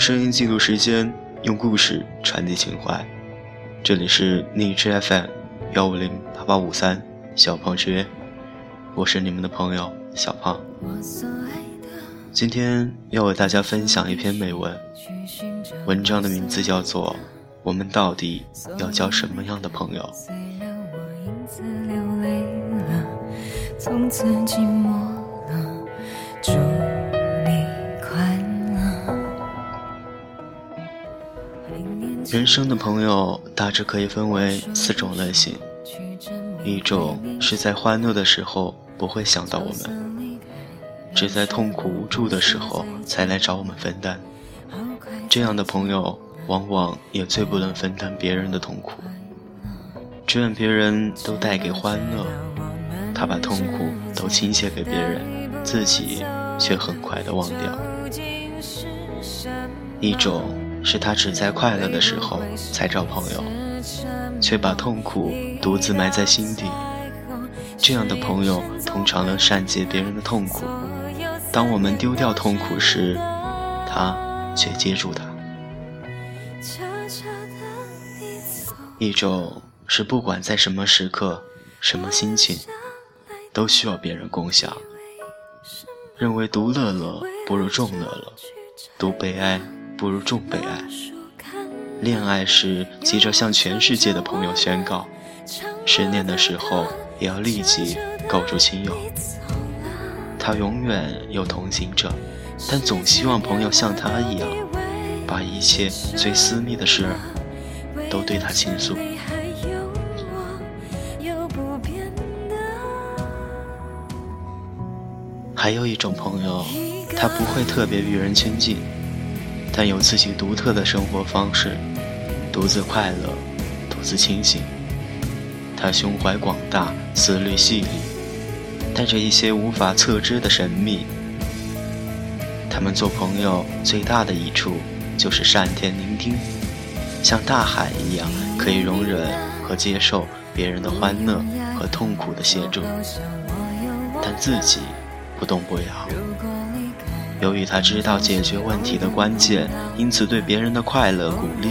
声音记录时间，用故事传递情怀。这里是荔枝 FM 幺五零八八五三小胖之约，我是你们的朋友小胖。今天要为大家分享一篇美文，文章的名字叫做《我们到底要交什么样的朋友》。从此寂寞了，人生的朋友大致可以分为四种类型，一种是在欢乐的时候不会想到我们，只在痛苦无助的时候才来找我们分担。这样的朋友往往也最不能分担别人的痛苦，只愿别人都带给欢乐。他把痛苦都倾泻给别人，自己却很快的忘掉。一种是他只在快乐的时候才找朋友，却把痛苦独自埋在心底。这样的朋友通常能善解别人的痛苦，当我们丢掉痛苦时，他却接住它。一种是不管在什么时刻、什么心情。都需要别人共享。认为独乐乐不如众乐乐，独悲哀不如众被爱。恋爱时急着向全世界的朋友宣告，失恋的时候也要立即告诉亲友。他永远有同行者，但总希望朋友像他一样，把一切最私密的事儿都对他倾诉。还有一种朋友，他不会特别与人亲近，但有自己独特的生活方式，独自快乐，独自清醒。他胸怀广大，思虑细腻，带着一些无法测知的神秘。他们做朋友最大的益处，就是善天聆听，像大海一样，可以容忍和接受别人的欢乐和痛苦的协助，但自己。不动不摇。由于他知道解决问题的关键，因此对别人的快乐鼓励，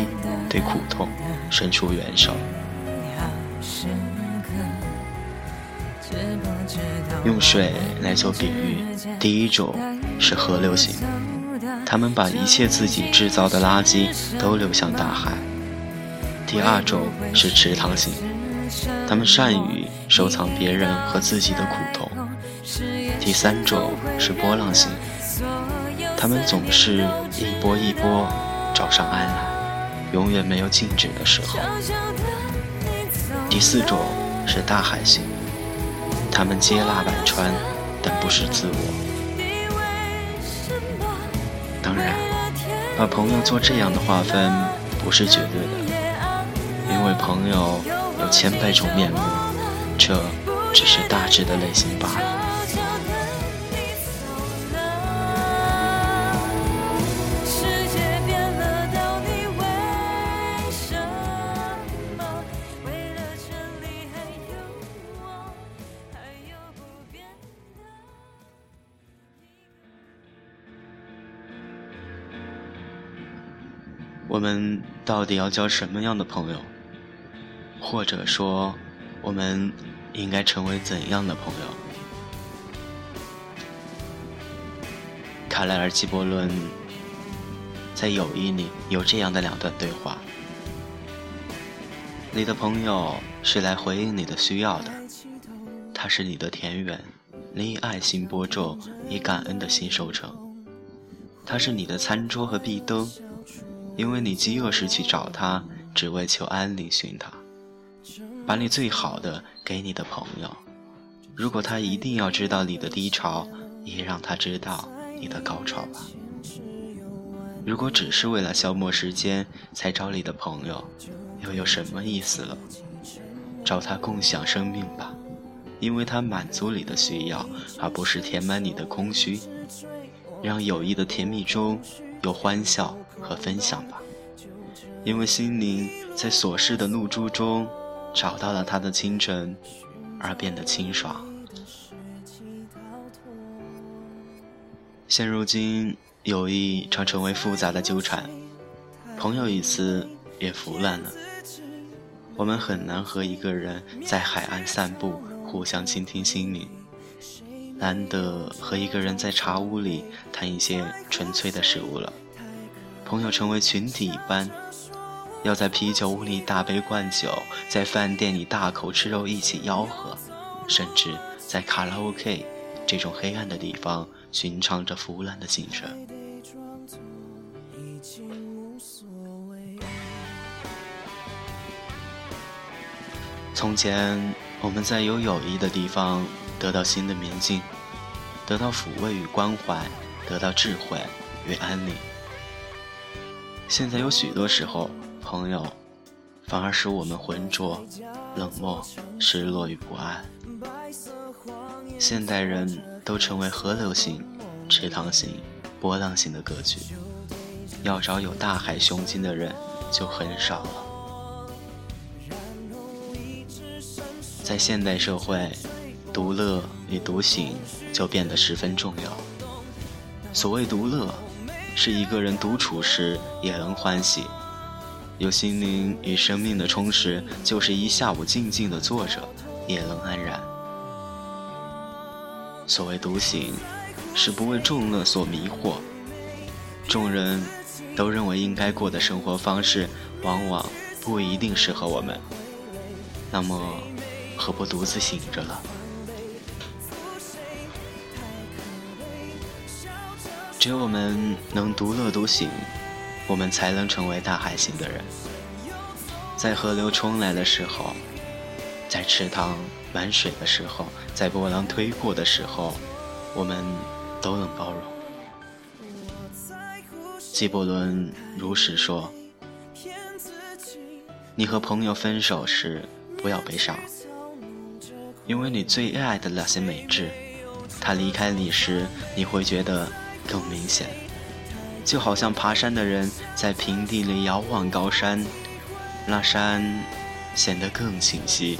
对苦痛伸出援手。用水来做比喻，第一种是河流型，他们把一切自己制造的垃圾都流向大海；第二种是池塘型，他们善于收藏别人和自己的苦痛。第三种是波浪型，他们总是一波一波找上岸来，永远没有静止的时候。第四种是大海型，他们接纳百川，但不是自我。当然，把朋友做这样的划分不是绝对的，因为朋友有千百种面目，这只是大致的类型罢了。我们到底要交什么样的朋友？或者说，我们应该成为怎样的朋友？卡莱尔·基伯伦在《友谊》里有这样的两段对话：你的朋友是来回应你的需要的，他是你的田园，你以爱心播种，以感恩的心收成；他是你的餐桌和壁灯。因为你饥饿时去找他，只为求安利寻他，把你最好的给你的朋友。如果他一定要知道你的低潮，也让他知道你的高潮吧。如果只是为了消磨时间才找你的朋友，又有什么意思了？找他共享生命吧，因为他满足你的需要，而不是填满你的空虚。让友谊的甜蜜中有欢笑。和分享吧，因为心灵在琐事的露珠中找到了它的清晨，而变得清爽。现如今，友谊常成为复杂的纠缠，朋友一词也腐烂了。我们很难和一个人在海岸散步，互相倾听心灵；难得和一个人在茶屋里谈一些纯粹的事物了。朋友成为群体一般，要在啤酒屋里大杯灌酒，在饭店里大口吃肉一起吆喝，甚至在卡拉 OK 这种黑暗的地方寻唱着腐烂的心声。从前，我们在有友谊的地方得到新的明镜，得到抚慰与关怀，得到智慧与安宁。现在有许多时候，朋友反而使我们浑浊、冷漠、失落与不安。现代人都成为河流型、池塘型、波浪型的格局，要找有大海胸襟的人就很少了。在现代社会，独乐与独醒就变得十分重要。所谓独乐。是一个人独处时也能欢喜，有心灵与生命的充实，就是一下午静静的坐着也能安然。所谓独醒，是不为众乐所迷惑。众人都认为应该过的生活方式，往往不一定适合我们。那么，何不独自醒着了？只有我们能独乐独行，我们才能成为大海型的人。在河流冲来的时候，在池塘满水的时候，在波浪推过的时候，我们都能包容。纪伯伦如实说：“你和朋友分手时，不要悲伤，因为你最爱的那些美质，他离开你时，你会觉得。”更明显，就好像爬山的人在平地里遥望高山，那山显得更清晰、